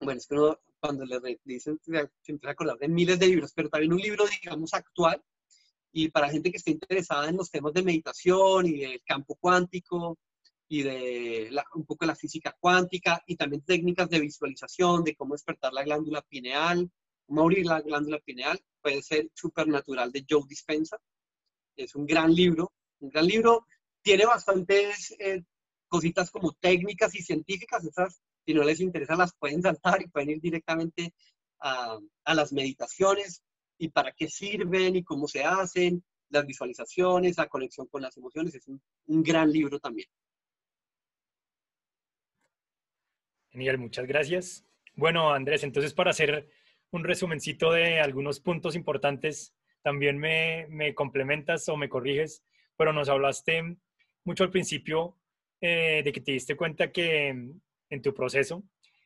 bueno, es que cuando le dicen, siempre acordar de miles de libros, pero también un libro, digamos, actual, y para gente que esté interesada en los temas de meditación y del campo cuántico y de un poco la física cuántica y también técnicas de visualización, de cómo despertar la glándula pineal, cómo abrir la glándula pineal, puede ser Supernatural de Joe Dispensa. Es un gran libro, un gran libro. Tiene bastantes eh, cositas como técnicas y científicas, esas si no les interesa las pueden saltar y pueden ir directamente a, a las meditaciones, y para qué sirven y cómo se hacen, las visualizaciones, la conexión con las emociones. Es un, gran libro también. Genial, muchas gracias. Bueno, Andrés, entonces para hacer un resumencito de algunos puntos importantes, también me, me complementas o me corriges, pero nos hablaste mucho al principio eh, de que te diste cuenta que en tu proceso,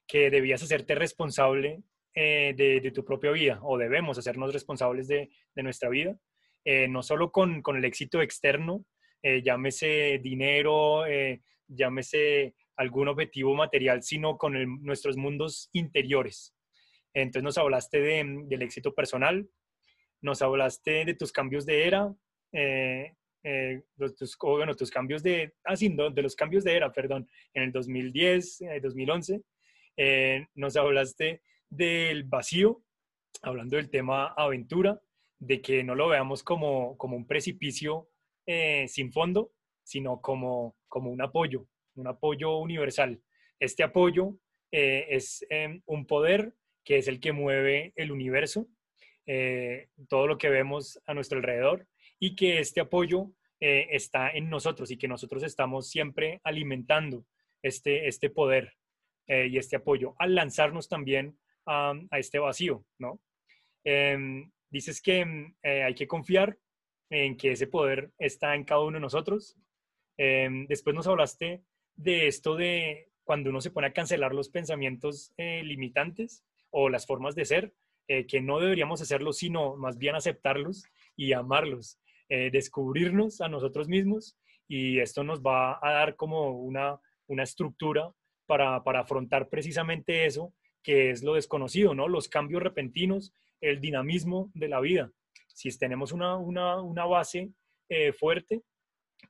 que debías hacerte responsable eh, de, tu propia vida o debemos hacernos responsables de, nuestra vida, eh, no solo con, el éxito externo, llámese dinero, llámese algún objetivo material, sino con nuestros mundos interiores. Entonces nos hablaste del éxito personal, nos hablaste de tus cambios de era, tus, bueno, tus cambios de, ah, de los cambios de era, perdón, en el 2010, 2011. nos hablaste del vacío, hablando del tema aventura, de que no lo veamos como, como un precipicio eh, sin fondo, sino como, como un apoyo, un apoyo universal. Este apoyo eh, es em, un poder que es el que mueve el universo, eh, todo lo que vemos a nuestro alrededor, y que este apoyo está en nosotros y que nosotros estamos siempre alimentando este, este poder y este apoyo al lanzarnos también a, este vacío, ¿no? Em, dices que em, eh, hay que confiar en que ese poder está en cada uno de nosotros. Em, después nos hablaste de esto de cuando uno se pone a cancelar los pensamientos eh, limitantes o las formas de ser, eh, que no deberíamos hacerlo, sino más bien aceptarlos y amarlos, descubrirnos a nosotros mismos y esto nos va a dar como una, una estructura para, para afrontar precisamente eso que es lo desconocido, ¿no? Los cambios repentinos, el dinamismo de la vida. Si tenemos una, una, base eh, fuerte,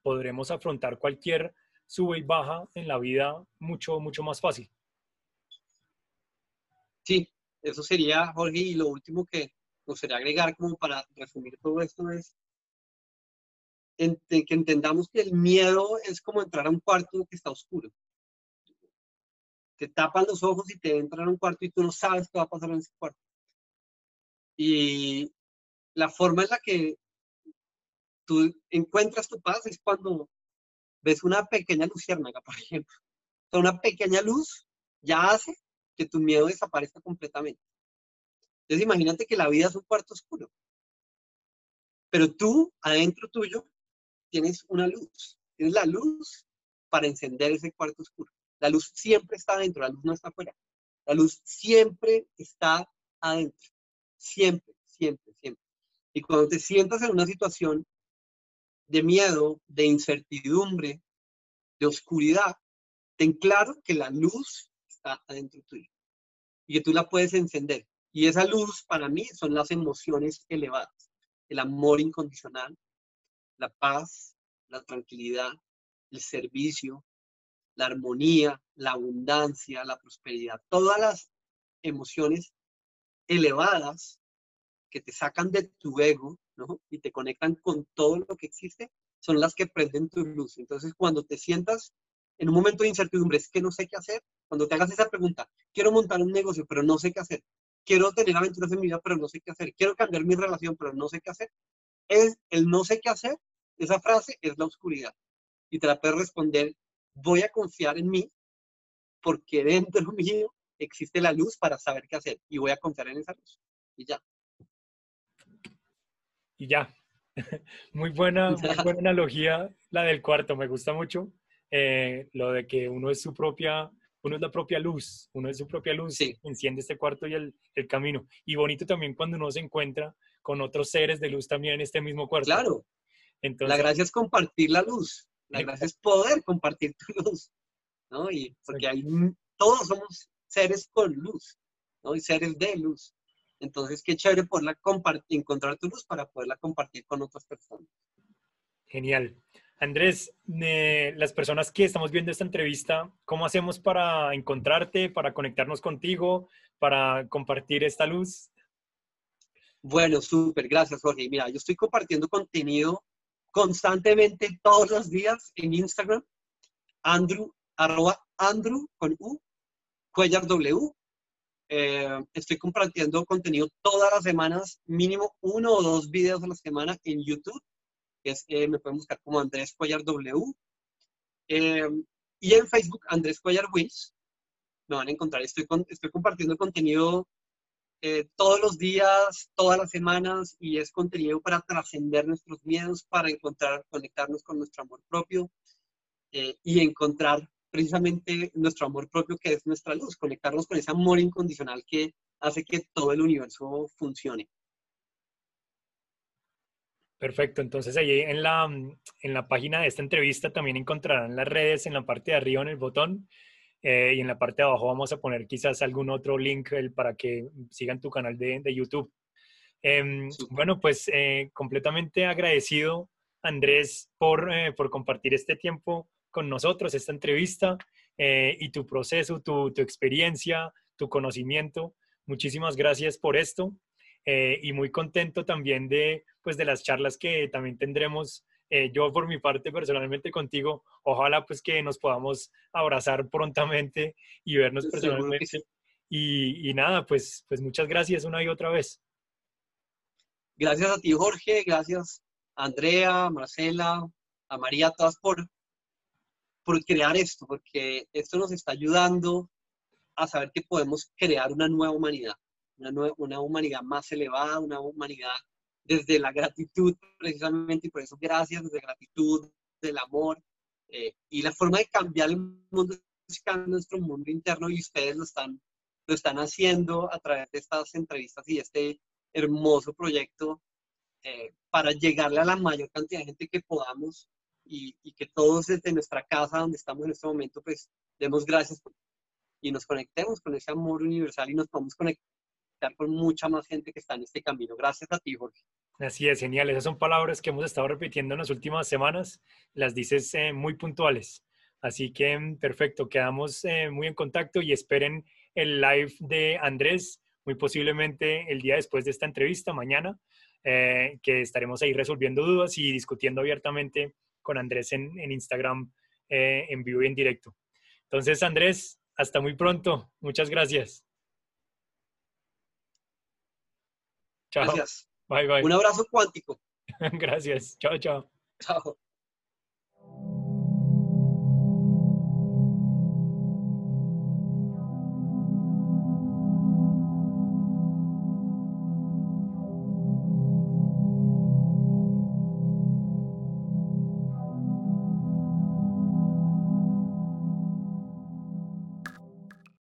podremos afrontar cualquier sube y baja en la vida mucho, mucho más fácil. Sí, eso sería, Jorge, y lo último que nos gustaría agregar como para resumir todo esto es que entendamos que el miedo es como entrar a un cuarto que está oscuro te tapan los ojos y te entran a un cuarto y tú no sabes qué va a pasar en ese cuarto. Y la forma en la que tú encuentras tu paz es cuando ves una pequeña luciérnaga, por ejemplo. O una pequeña luz ya hace que tu miedo desaparezca completamente. Entonces imagínate que la vida es un cuarto oscuro. Pero tú, adentro tuyo, tienes una luz. Tienes la luz para encender ese cuarto oscuro. La luz siempre está adentro, la luz no está afuera. La luz siempre está adentro. Siempre, siempre, siempre. Y cuando te sientas en una situación de miedo, de incertidumbre, de oscuridad, ten claro que la luz está adentro tuyo y que tú la puedes encender. Y esa luz para mí son las emociones elevadas, el amor incondicional, la paz, la tranquilidad, el servicio, la armonía, la abundancia, la prosperidad, todas las emociones elevadas que te sacan de tu ego y te conectan con todo lo que existe, son las que prenden tu luz. Entonces, cuando te sientas en un momento de incertidumbre, es que no sé qué hacer, cuando te hagas esa pregunta, quiero montar un negocio, pero no sé qué hacer, quiero tener aventuras en mi vida, pero no sé qué hacer, quiero cambiar mi relación, pero no sé qué hacer, es el no sé qué hacer, esa frase es la oscuridad. Y te la puedes responder voy a confiar en mí porque dentro mío existe la luz para saber qué hacer y voy a confiar en esa luz. Y ya. y ya. muy, buena, muy buena analogía la del cuarto, me gusta mucho. Eh, lo de que uno es su propia, uno es la propia luz, uno es su propia luz, enciende este cuarto y el, el, camino. Y bonito también cuando uno se encuentra con otros seres de luz también en este mismo cuarto. Claro. Entonces, la gracia es compartir la luz, la gracia es poder compartir tu luz, ¿no? Y porque hay, todos somos seres con luz, ¿no? Y seres de luz. Entonces, qué chévere poderla compartir, encontrar tu luz para poderla compartir con otras personas. Genial. Andrés, las personas que estamos viendo esta entrevista, ¿cómo hacemos para encontrarte, para conectarnos contigo, para compartir esta luz? Bueno, súper, gracias Jorge. Mira, yo estoy compartiendo contenido constantemente todos los días en Instagram, Andrew, arroba Andrew con U, Cuellar W. Eh, estoy compartiendo contenido todas las semanas, mínimo uno o dos videos a la semana en YouTube eh, me pueden buscar como Andrés Cuellar W. Eh, y en Facebook, Andrés Cuellar Wiz, me van a encontrar. Estoy compartiendo contenido eh, todos los días, todas las semanas, y es contenido para trascender nuestros miedos, para encontrar, conectarnos con nuestro amor propio y encontrar precisamente nuestro amor propio, que es nuestra luz, conectarnos con ese amor incondicional que hace que todo el universo funcione. Perfecto, entonces ahí en la, en la página de esta entrevista también encontrarán las redes en la parte de arriba en el botón eh, y en la parte de abajo vamos a poner quizás algún otro link para que sigan tu canal de, de YouTube. Em, bueno, pues eh, completamente agradecido Andrés por, eh, por compartir este tiempo con nosotros, esta entrevista y tu proceso, tu, tu experiencia, tu conocimiento. Muchísimas gracias por esto. Eh, y muy contento también de, pues, de las charlas que también tendremos. Eh, yo por mi parte personalmente contigo, ojalá pues que nos podamos abrazar prontamente y vernos personalmente. Y, y, nada, pues, pues muchas gracias una y otra vez. Gracias a ti, Jorge, gracias a Andrea, Marcela, a María, todas por, por crear esto, porque esto nos está ayudando a saber que podemos crear una nueva humanidad una, humanidad más elevada, una humanidad desde la gratitud precisamente, y por eso gracias, desde gratitud, del amor, eh, y la forma de cambiar el mundo es nuestro mundo interno y ustedes lo están, lo están haciendo a través de estas entrevistas y este hermoso proyecto eh, para llegarle a la mayor cantidad de gente que podamos y, y, que todos desde nuestra casa donde estamos en este momento pues demos gracias y nos conectemos con ese amor universal y nos podamos conectar con mucha más gente que está en este camino. Gracias a ti, Jorge. Así es, genial. Esas son palabras que hemos estado repitiendo en las últimas semanas. Las dices eh, muy puntuales. Así que perfecto, quedamos eh, muy en contacto y esperen el live de Andrés, muy posiblemente el día después de esta entrevista, mañana, eh, que estaremos ahí resolviendo dudas y discutiendo abiertamente con Andrés en, en Instagram en vivo y en directo. Entonces, Andrés, hasta muy pronto. Muchas gracias. Gracias. Bye, bye. Un abrazo cuántico. Gracias. Chao, chao. Chao.